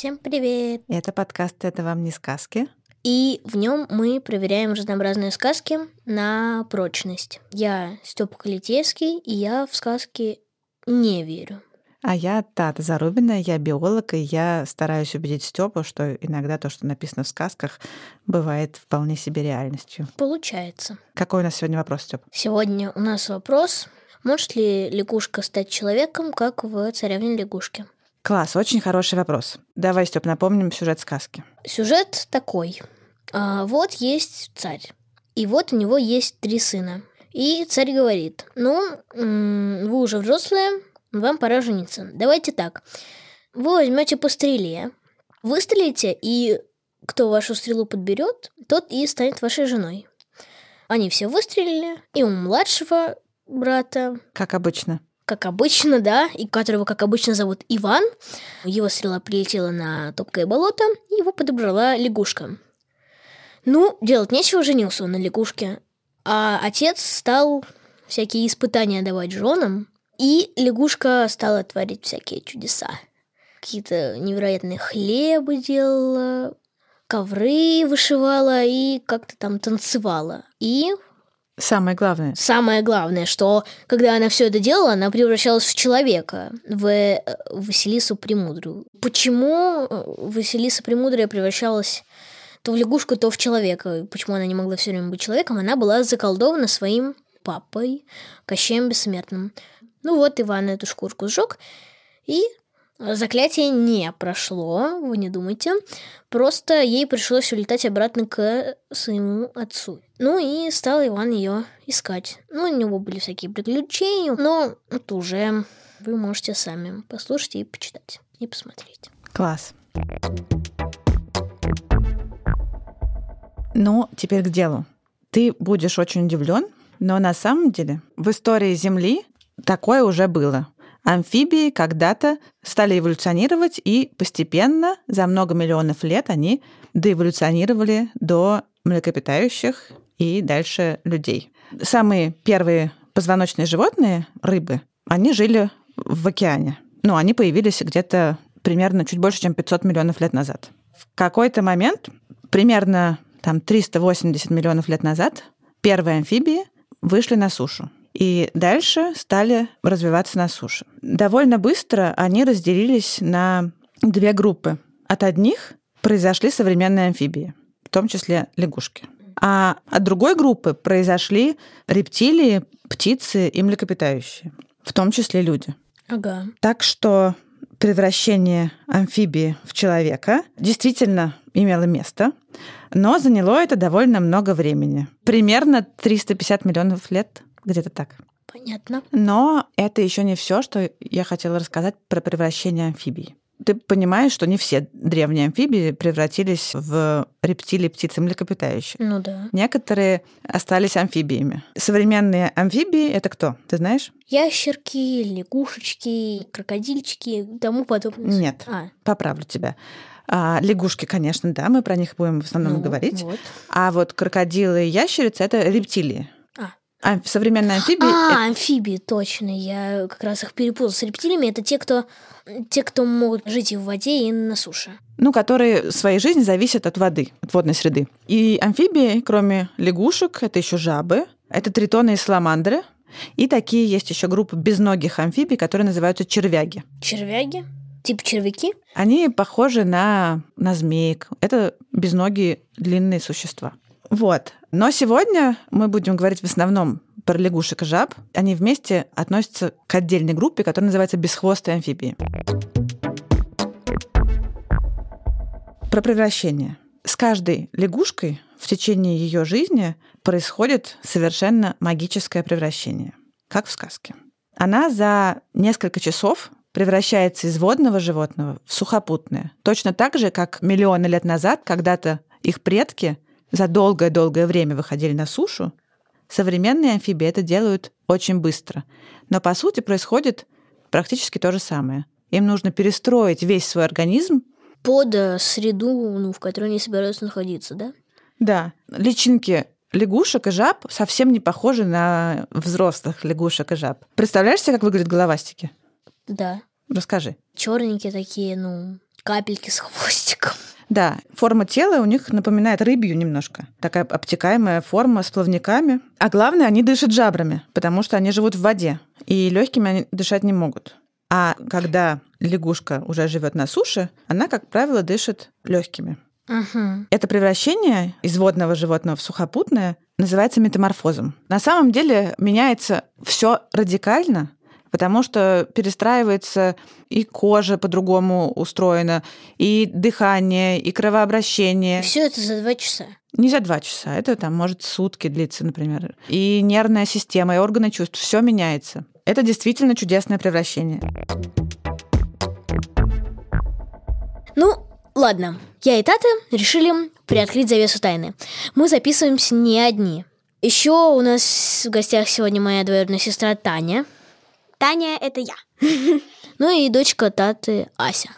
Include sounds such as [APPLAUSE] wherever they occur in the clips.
Всем привет! Это подкаст «Это вам не сказки». И в нем мы проверяем разнообразные сказки на прочность. Я Степа Калитевский, и я в сказки не верю. А я Тата Зарубина, я биолог, и я стараюсь убедить Степу, что иногда то, что написано в сказках, бывает вполне себе реальностью. Получается. Какой у нас сегодня вопрос, Степ? Сегодня у нас вопрос, может ли лягушка стать человеком, как в «Царевне лягушке»? Класс, очень хороший вопрос. Давай, Степ, напомним сюжет сказки. Сюжет такой. А, вот есть царь, и вот у него есть три сына. И царь говорит, ну, вы уже взрослые, вам пора жениться. Давайте так, вы возьмете по стреле, выстрелите, и кто вашу стрелу подберет, тот и станет вашей женой. Они все выстрелили, и у младшего брата Как обычно. Как обычно, да, и которого, как обычно, зовут Иван. Его стрела прилетела на топкое болото, и его подобрала лягушка. Ну, делать нечего, женился он на лягушке. А отец стал всякие испытания давать женам, и лягушка стала творить всякие чудеса. Какие-то невероятные хлебы делала, ковры вышивала и как-то там танцевала. И Самое главное. Самое главное, что когда она все это делала, она превращалась в человека, в э, Василису Премудрую. Почему э, Василиса Премудрая превращалась то в лягушку, то в человека? Почему она не могла все время быть человеком? Она была заколдована своим папой, Кощеем Бессмертным. Ну вот, Иван эту шкурку сжег, и заклятие не прошло, вы не думайте. Просто ей пришлось улетать обратно к своему отцу. Ну и стал Иван ее искать. Ну, у него были всякие приключения, но это уже вы можете сами послушать и почитать, и посмотреть. Класс. Ну, теперь к делу. Ты будешь очень удивлен, но на самом деле в истории Земли такое уже было. Амфибии когда-то стали эволюционировать, и постепенно, за много миллионов лет, они доэволюционировали до млекопитающих и дальше людей. Самые первые позвоночные животные, рыбы, они жили в океане. Ну, они появились где-то примерно чуть больше, чем 500 миллионов лет назад. В какой-то момент, примерно там 380 миллионов лет назад, первые амфибии вышли на сушу. И дальше стали развиваться на суше. Довольно быстро они разделились на две группы. От одних произошли современные амфибии, в том числе лягушки. А от другой группы произошли рептилии, птицы и млекопитающие, в том числе люди. Ага. Так что превращение амфибии в человека действительно имело место, но заняло это довольно много времени. Примерно 350 миллионов лет, где-то так. Понятно. Но это еще не все, что я хотела рассказать про превращение амфибий. Ты понимаешь, что не все древние амфибии превратились в рептилии, птицы, млекопитающих. Ну да. Некоторые остались амфибиями. Современные амфибии — это кто? Ты знаешь? Ящерки, лягушечки, крокодильчики и тому подобное. Нет. А, Поправлю тебя. А, лягушки, конечно, да, мы про них будем в основном ну, говорить. вот. А вот крокодилы и ящерицы — это рептилии. А. Современные амфибии — А, амфибии, точно. Я как раз их перепутал с рептилиями. Это те, кто те, кто могут жить и в воде, и на суше. ну, которые в своей жизни зависят от воды, от водной среды. И амфибии, кроме лягушек, это еще жабы, это тритоны и саламандры. И такие есть еще группы безногих амфибий, которые называются червяги. Червяги? Типа червяки? Они похожи на, на змеек. Это безногие длинные существа. Вот. Но сегодня мы будем говорить в основном про лягушек и жаб. Они вместе относятся к отдельной группе, которая называется бесхвостые амфибии. Про превращение. С каждой лягушкой в течение ее жизни происходит совершенно магическое превращение, как в сказке. Она за несколько часов превращается из водного животного в сухопутное. Точно так же, как миллионы лет назад, когда-то их предки за долгое-долгое время выходили на сушу, современные амфибии это делают очень быстро. Но по сути происходит практически то же самое. Им нужно перестроить весь свой организм. Под среду, ну, в которой они собираются находиться, да? Да, личинки лягушек и жаб совсем не похожи на взрослых лягушек и жаб. Представляешь себе, как выглядят головастики? Да. Расскажи. Черненькие такие, ну, капельки с хвостиком. Да, форма тела у них напоминает рыбью немножко. Такая обтекаемая форма с плавниками. А главное, они дышат жабрами, потому что они живут в воде. И легкими они дышать не могут. А когда лягушка уже живет на суше, она, как правило, дышит легкими. Угу. Это превращение из водного животного в сухопутное называется метаморфозом. На самом деле меняется все радикально, потому что перестраивается и кожа по-другому устроена, и дыхание, и кровообращение. Все это за два часа. Не за два часа, это там может сутки длиться, например. И нервная система, и органы чувств, все меняется. Это действительно чудесное превращение. Ну, ладно. Я и Тата решили приоткрыть завесу тайны. Мы записываемся не одни. Еще у нас в гостях сегодня моя двоюродная сестра Таня. Таня — это я. [LAUGHS] Ну и дочка Таты Ася.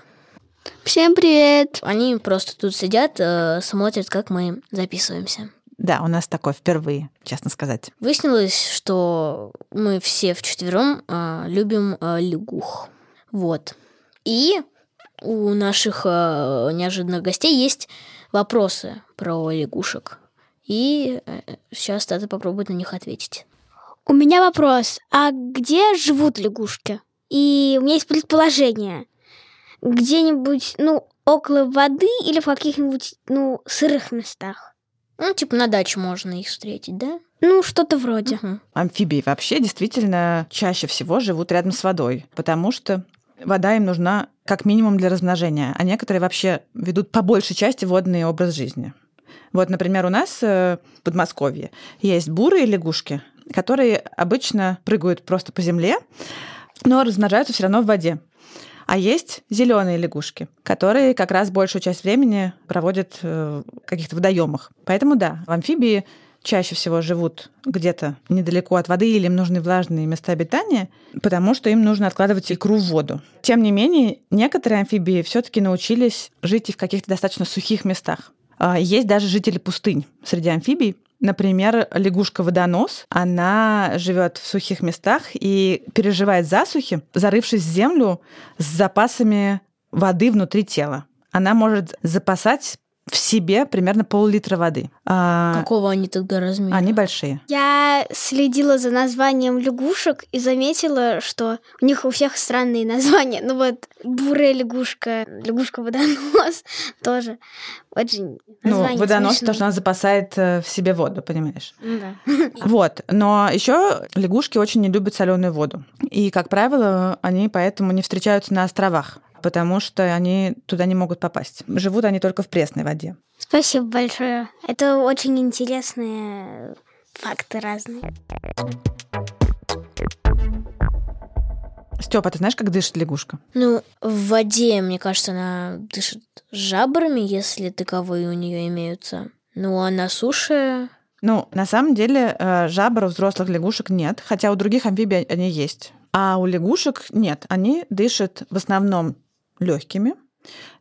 Всем привет! Они просто тут сидят, э, смотрят, как мы записываемся. Да, у нас такое впервые, честно сказать. Выяснилось, что мы все вчетвером э, любим э, лягух. Вот. И у наших э, неожиданных гостей есть вопросы про лягушек. И э, сейчас Тата попробует на них ответить. У меня вопрос. А где живут лягушки? И у меня есть предположение. Где-нибудь, ну, около воды или в каких-нибудь, ну, сырых местах? Ну, типа на даче можно их встретить, да? Ну, что-то вроде. Мгм. Амфибии вообще действительно чаще всего живут рядом с водой, потому что вода им нужна как минимум для размножения, а некоторые вообще ведут по большей части водный образ жизни. Вот, например, у нас э, в Подмосковье есть бурые лягушки, которые обычно прыгают просто по земле, но размножаются все равно в воде. А есть зеленые лягушки, которые как раз большую часть времени проводят э, в каких-то водоемах. Поэтому да, амфибии чаще всего живут где-то недалеко от воды или им нужны влажные места обитания, потому что им нужно откладывать икру в воду. Тем не менее, некоторые амфибии все-таки научились жить и в каких-то достаточно сухих местах. А, Есть даже жители пустынь среди амфибий. Например, лягушка-водонос, она живет в сухих местах и переживает засухи, зарывшись в землю с запасами воды внутри тела. Она может запасать в себе примерно пол-литра воды. А, Какого они тогда размера? Они большие. Я следила за названием лягушек и заметила, что у них у всех странные названия. Ну вот бурая лягушка, лягушка-водонос [LAUGHS] тоже. Очень Ну, водонос, потому что она запасает э, в себе воду, понимаешь? Ну да. [LAUGHS] Вот. Но еще лягушки очень не любят соленую воду. И, как правило, они поэтому не встречаются на островах, потому что они туда не могут попасть. Живут они только в пресной воде. Спасибо большое. Это очень интересные факты разные. Степа, ты знаешь, как дышит лягушка? Ну, в воде, мне кажется, она дышит жабрами, если таковые у нее имеются. Ну, а на суше... Ну, на самом деле, э, жабр у взрослых лягушек нет, хотя у других амфибий они есть. А у лягушек нет. Они дышат в основном легкими,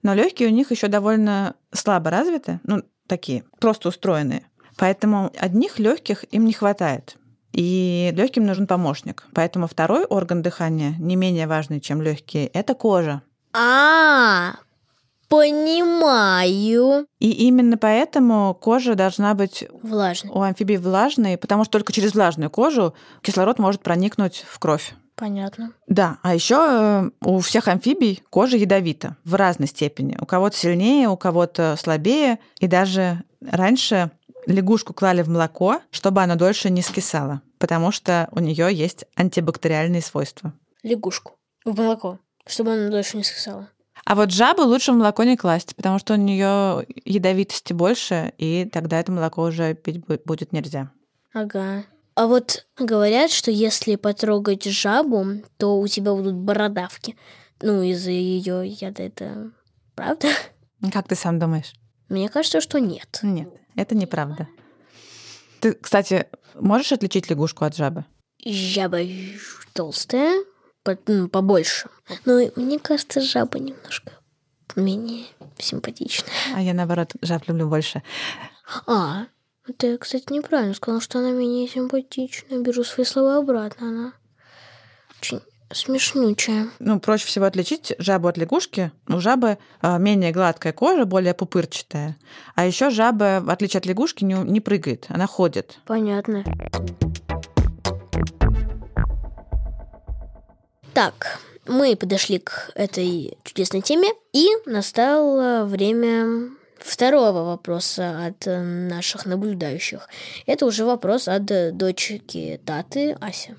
но легкие у них еще довольно слабо развиты, ну, такие, просто устроенные. Поэтому одних легких им не хватает. И легким нужен помощник. Поэтому второй орган дыхания, не менее важный, чем легкие, это кожа. А, понимаю. И именно поэтому кожа должна быть Влажный. у амфибий влажной, потому что только через влажную кожу кислород может проникнуть в кровь. Понятно. Да, а еще у всех амфибий кожа ядовита в разной степени. У кого-то сильнее, у кого-то слабее. И даже раньше лягушку клали в молоко, чтобы оно дольше не скисало, потому что у нее есть антибактериальные свойства. Лягушку. В молоко. Чтобы она дольше не скисала. А вот жабу лучше в молоко не класть, потому что у нее ядовитости больше, и тогда это молоко уже пить бу- будет нельзя. Ага. А вот говорят, что если потрогать жабу, то у тебя будут бородавки. ну, из-за ее яда это правда? Как ты сам думаешь? Мне кажется, что нет. Нет, это неправда. Ты, кстати, можешь отличить лягушку от жабы? Жаба толстая, по- ну, побольше. Но мне кажется, жаба немножко менее симпатичная. А я, наоборот, жаб люблю больше. А, ты, кстати, неправильно сказал, что она менее симпатичная. Беру свои слова обратно. Она очень смешнючая. Ну, проще всего отличить жабу от лягушки. У жабы а, менее гладкая кожа, более пупырчатая. А еще жаба, в отличие от лягушки, не, не прыгает, она ходит. Понятно. Так, мы подошли к этой чудесной теме, и настало время второго вопроса от э, наших наблюдающих. Это уже вопрос от э, дочки Таты Ася.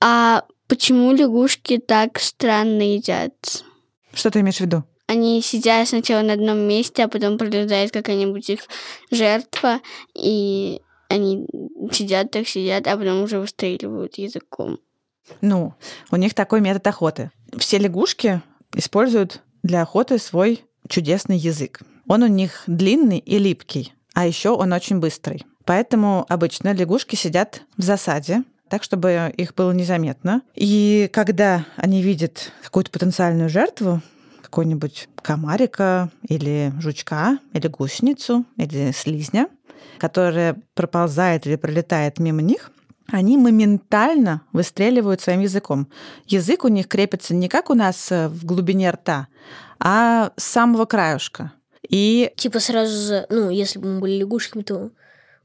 А почему лягушки так странно едят? Что ты имеешь в виду? Они сидят сначала на одном месте, а потом прилетает какая-нибудь их жертва, и они сидят так сидят, а потом уже выстреливают языком. Ну, у них такой метод охоты. Все лягушки используют для охоты свой чудесный язык. Он у них длинный и липкий, а еще он очень быстрый. Поэтому обычно лягушки сидят в засаде, так, чтобы их было незаметно. И когда они видят какую-то потенциальную жертву, какого-нибудь комарика или жучка, или гусеницу, или слизня, которая проползает или пролетает мимо них, они моментально выстреливают своим языком. Язык у них крепится не как у нас э, в глубине рта, а с самого краюшка. И Типа сразу, за- ну, если бы мы были лягушками, то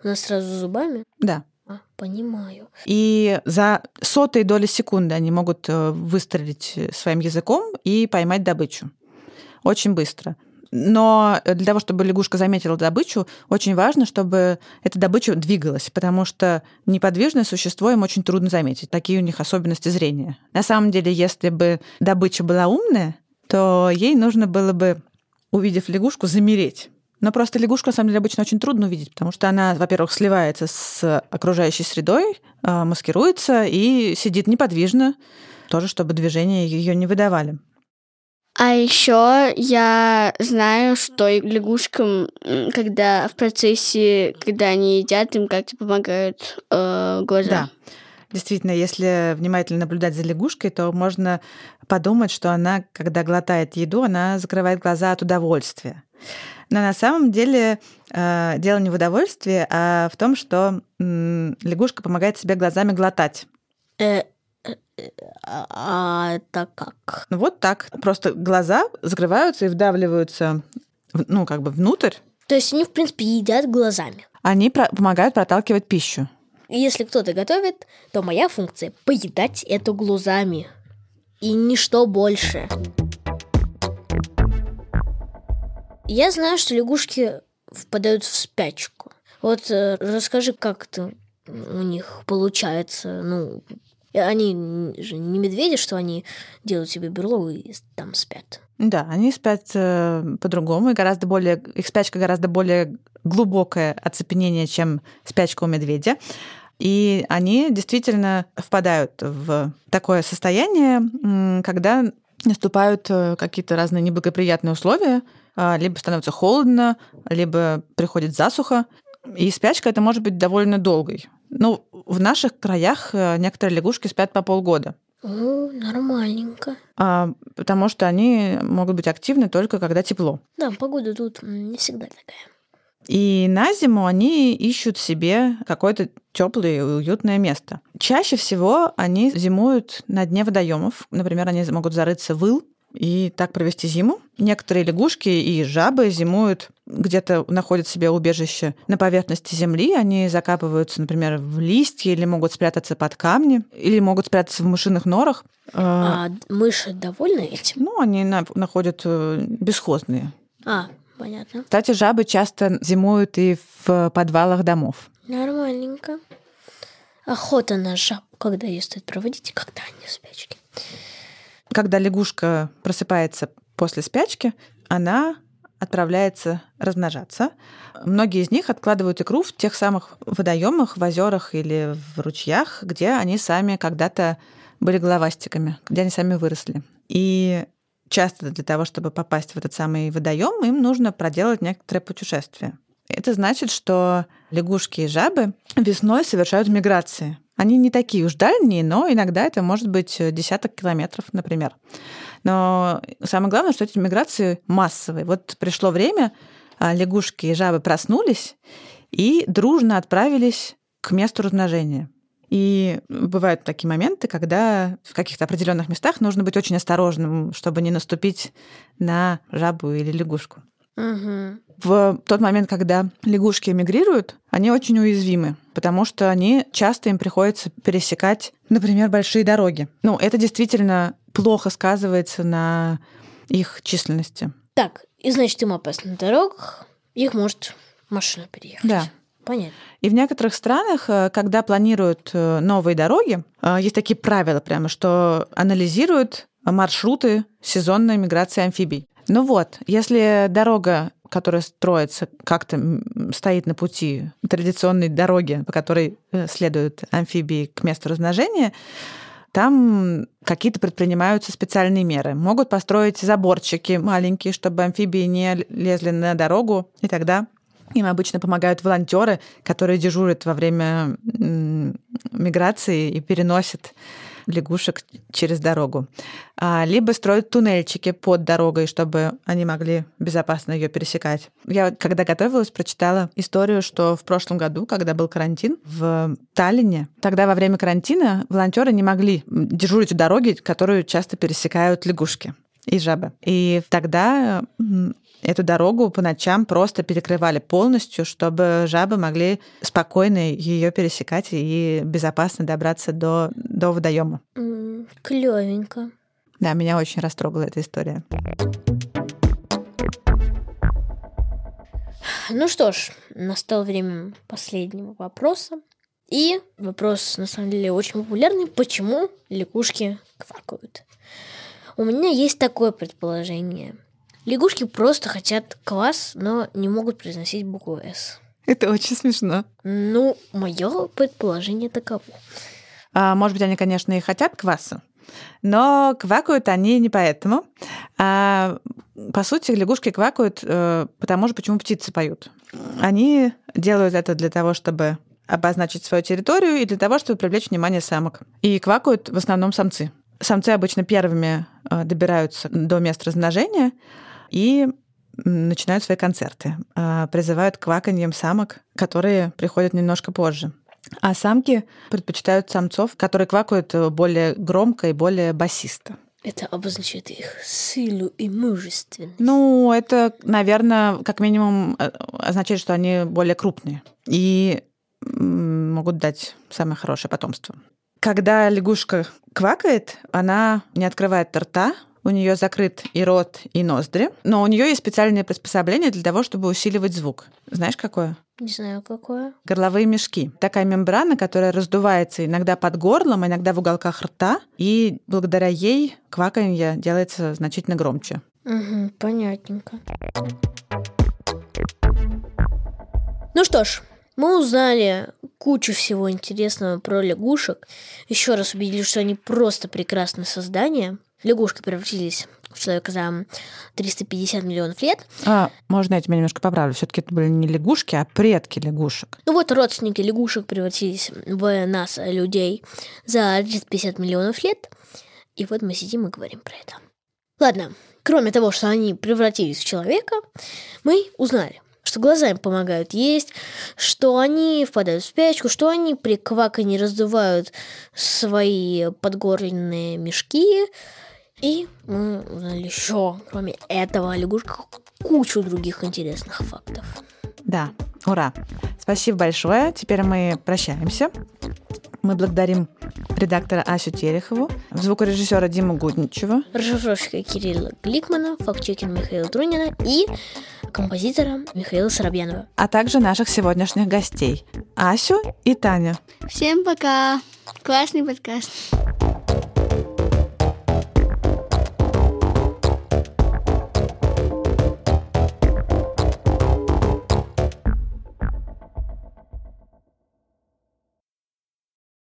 у нас сразу зубами. да, А, понимаю. и за сотые доли секунды они могут э, выстрелить своим языком и поймать добычу. Очень быстро. Но для того, чтобы лягушка заметила добычу, очень важно, чтобы эта добыча двигалась, потому что неподвижное существо им очень трудно заметить. Такие у них особенности зрения. На самом деле, если бы добыча была умная, то ей нужно было бы, увидев лягушку, замереть. Но просто лягушку, на самом деле, обычно очень трудно увидеть, потому что она, во-первых, сливается с окружающей средой, э, маскируется и сидит неподвижно, тоже чтобы движения ее не выдавали. А еще я знаю, что лягушкам, когда в процессе, когда они едят, им как-то помогают э, глаза. Да. Действительно, если внимательно наблюдать за лягушкой, то можно подумать, что она, когда глотает еду, она закрывает глаза от удовольствия. Но на самом деле э, дело не в удовольствии, а в том, что лягушка помогает себе глазами глотать. Э, э, а, это как? Ну, Вот так. Просто глаза закрываются и вдавливаются, ну, как бы внутрь. То есть они, в принципе, едят глазами. Они про- помогают проталкивать пищу. Если кто-то готовит, то моя функция — поедать это глазами. И ничто больше. Я знаю, что лягушки впадают в спячку. Вот э, расскажи, как это у них получается. Ну, они же не медведи, что они делают себе берлогу и там спят. Да, они спят э, по-другому, и гораздо более, их спячка гораздо более глубокое оцепенение, чем спячка у медведя. И они действительно впадают в такое состояние, когда наступают э, какие-то разные неблагоприятные условия, а, либо становится холодно, либо приходит засуха. И спячка это может быть довольно долгой. Ну, в наших краях э, некоторые лягушки спят по полгода. О, нормальненько. А, потому что они могут быть активны только когда тепло. Да, погода тут не всегда такая. И на зиму они ищут себе какое-то теплое и уютное место. Чаще всего они зимуют на дне водоемов. Например, они могут зарыться в ил и так провести зиму. Некоторые лягушки и жабы зимуют где-то находят себе убежище на поверхности земли, они закапываются, например, в листья или могут спрятаться под камни, или могут спрятаться в мышиных норах. А мыши довольны этим? Ну, они на- находят э, бесхозные. А, понятно. Кстати, жабы часто зимуют и в подвалах домов. Нормальненько. Охота на жаб. Когда ее стоит проводить когда они в спячке? Когда лягушка просыпается после спячки, она отправляется размножаться. Многие из них откладывают икру в тех самых водоемах, в озерах или в ручьях, где они сами когда-то были головастиками, где они сами выросли. И часто для того, чтобы попасть в этот самый водоем, им нужно проделать некоторое путешествие. Это значит, что лягушки и жабы весной совершают миграции. Они не такие уж дальние, но иногда это может быть десяток километров, например. Но самое главное, что эти миграции массовые. Вот пришло время, а, лягушки и жабы проснулись и дружно отправились к месту размножения. И бывают такие моменты, когда в каких-то определенных местах нужно быть очень осторожным, чтобы не наступить на жабу или лягушку. Угу. В тот момент, когда лягушки эмигрируют, они очень уязвимы, потому что они часто им приходится пересекать, например, большие дороги. Ну, это действительно плохо сказывается на их численности. Так, и значит, им опасно на дорогах, их может машина переехать. Да. Понятно. И в некоторых странах, э, когда планируют э, новые дороги, э, есть такие правила прямо, что анализируют маршруты сезонной миграции амфибий. Ну вот, если дорога, которая строится, как-то стоит на пути традиционной дороги, по которой следуют амфибии к месту размножения, там какие-то предпринимаются специальные меры. Могут построить заборчики маленькие, чтобы амфибии не лезли на дорогу, и тогда им обычно помогают волонтеры, которые дежурят во время миграции и переносят лягушек через дорогу. А, либо строят туннельчики под дорогой, чтобы они могли безопасно ее пересекать. Я, когда готовилась, прочитала историю, что в прошлом году, когда был карантин в Таллине, тогда во время карантина волонтеры не могли дежурить у дороги, которую часто пересекают лягушки и жабы. И тогда эту дорогу по ночам просто перекрывали полностью, чтобы жабы могли спокойно ее пересекать и безопасно добраться до, до водоема. Mm, клевенько. Да, меня очень растрогала эта история. Ну что ж, настало время последнего вопроса. И вопрос, на самом деле, очень популярный. Почему лягушки квакают? У меня есть такое предположение – Лягушки просто хотят квас, но не могут произносить букву «С». Это очень смешно. Ну, мое предположение таково. А, может быть, они, конечно, и хотят кваса, но квакают они не поэтому. А, по сути, лягушки квакают э, потому же, почему птицы поют. Они делают это для того, чтобы обозначить свою территорию и для того, чтобы привлечь внимание самок. И квакают в основном самцы. Самцы обычно первыми э, добираются до места размножения, и начинают свои концерты. А, призывают к кваканьем самок, которые приходят немножко позже. А самки предпочитают самцов, которые квакают более громко и более басисто. Это обозначает их силу и мужественность. Ну, это, наверное, как минимум э, означает, что они более крупные и могут дать самое хорошее потомство. Когда лягушка квакает, она не открывает рта, у нее закрыт и рот, и ноздри, но у нее есть специальное приспособление для того, чтобы усиливать звук. Знаешь, какое? Не знаю, какое. Горловые мешки. Такая мембрана, которая раздувается иногда под горлом, иногда в уголках рта, и благодаря ей кваканье делается значительно громче. Угу, понятненько. Ну что ж, мы узнали кучу всего интересного про лягушек. Еще раз убедились, что они просто прекрасные создания лягушки превратились в человека за 350 миллионов лет. А, можно я тебя немножко поправлю? все таки это были не лягушки, а предки лягушек. Ну вот родственники лягушек превратились в нас, людей, за 350 миллионов лет. И вот мы сидим и говорим про это. Ладно, кроме того, что они превратились в человека, мы узнали, что глаза им помогают есть, что они впадают в спячку, что они при кваканье раздувают свои подгорленные мешки, и мы узнали еще, кроме этого, о лягушках, кучу других интересных фактов. Да, ура. Спасибо большое. Теперь мы прощаемся. Мы благодарим редактора Асю Терехову, звукорежиссера Диму Гудничева, расшифровщика Кирилла Гликмана, фактчекера Михаила Трунина и композитора Михаила Соробьянова. А также наших сегодняшних гостей Асю и Таня. Всем пока! Классный подкаст.